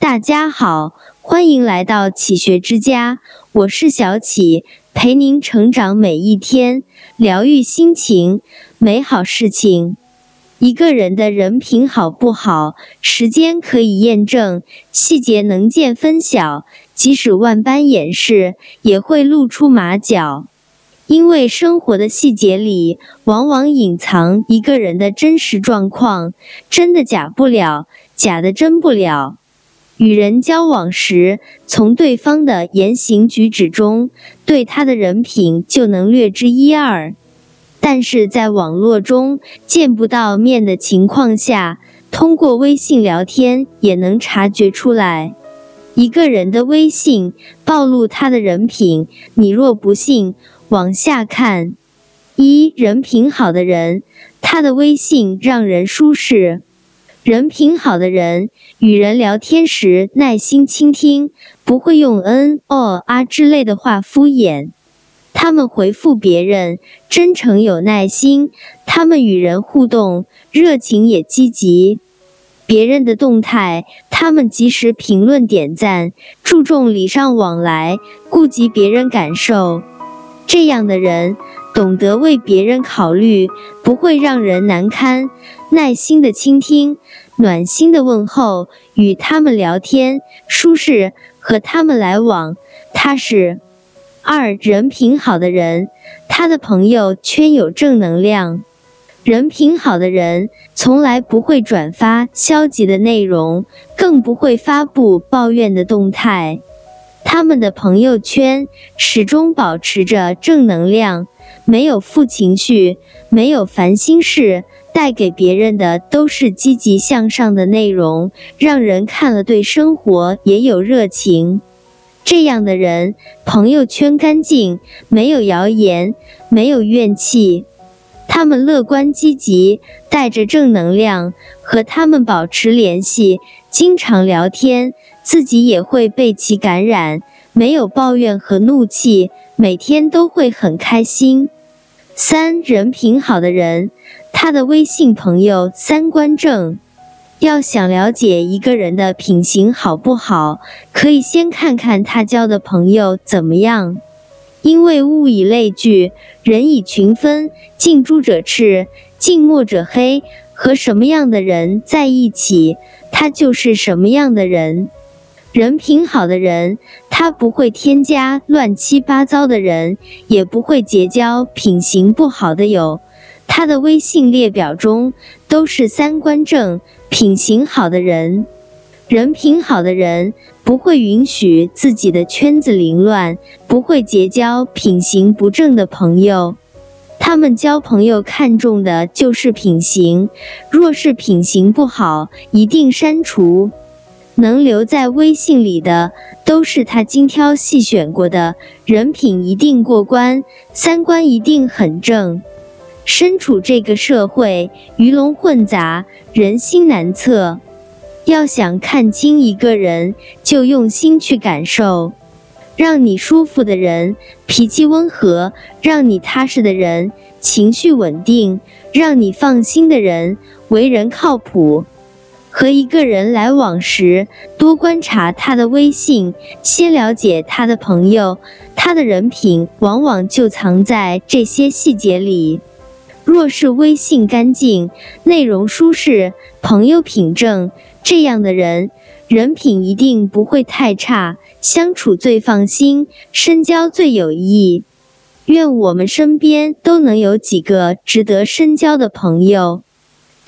大家好，欢迎来到启学之家，我是小启，陪您成长每一天，疗愈心情，美好事情。一个人的人品好不好，时间可以验证，细节能见分晓，即使万般掩饰，也会露出马脚。因为生活的细节里，往往隐藏一个人的真实状况，真的假不了，假的真不了。与人交往时，从对方的言行举止中，对他的人品就能略知一二。但是在网络中见不到面的情况下，通过微信聊天也能察觉出来。一个人的微信暴露他的人品，你若不信。往下看，一人品好的人，他的微信让人舒适。人品好的人，与人聊天时耐心倾听，不会用嗯、哦、啊之类的话敷衍。他们回复别人真诚有耐心，他们与人互动热情也积极。别人的动态，他们及时评论点赞，注重礼尚往来，顾及别人感受。这样的人懂得为别人考虑，不会让人难堪，耐心的倾听，暖心的问候，与他们聊天舒适，和他们来往踏实。二人品好的人，他的朋友圈有正能量。人品好的人从来不会转发消极的内容，更不会发布抱怨的动态。他们的朋友圈始终保持着正能量，没有负情绪，没有烦心事，带给别人的都是积极向上的内容，让人看了对生活也有热情。这样的人，朋友圈干净，没有谣言，没有怨气。他们乐观积极，带着正能量，和他们保持联系，经常聊天。自己也会被其感染，没有抱怨和怒气，每天都会很开心。三人品好的人，他的微信朋友三观正。要想了解一个人的品行好不好，可以先看看他交的朋友怎么样。因为物以类聚，人以群分，近朱者赤，近墨者黑。和什么样的人在一起，他就是什么样的人。人品好的人，他不会添加乱七八糟的人，也不会结交品行不好的友。他的微信列表中都是三观正、品行好的人。人品好的人不会允许自己的圈子凌乱，不会结交品行不正的朋友。他们交朋友看重的就是品行，若是品行不好，一定删除。能留在微信里的，都是他精挑细选过的，人品一定过关，三观一定很正。身处这个社会，鱼龙混杂，人心难测。要想看清一个人，就用心去感受。让你舒服的人，脾气温和；让你踏实的人，情绪稳定；让你放心的人，为人靠谱。和一个人来往时，多观察他的微信，先了解他的朋友，他的人品往往就藏在这些细节里。若是微信干净，内容舒适，朋友品正，这样的人人品一定不会太差，相处最放心，深交最有益。愿我们身边都能有几个值得深交的朋友。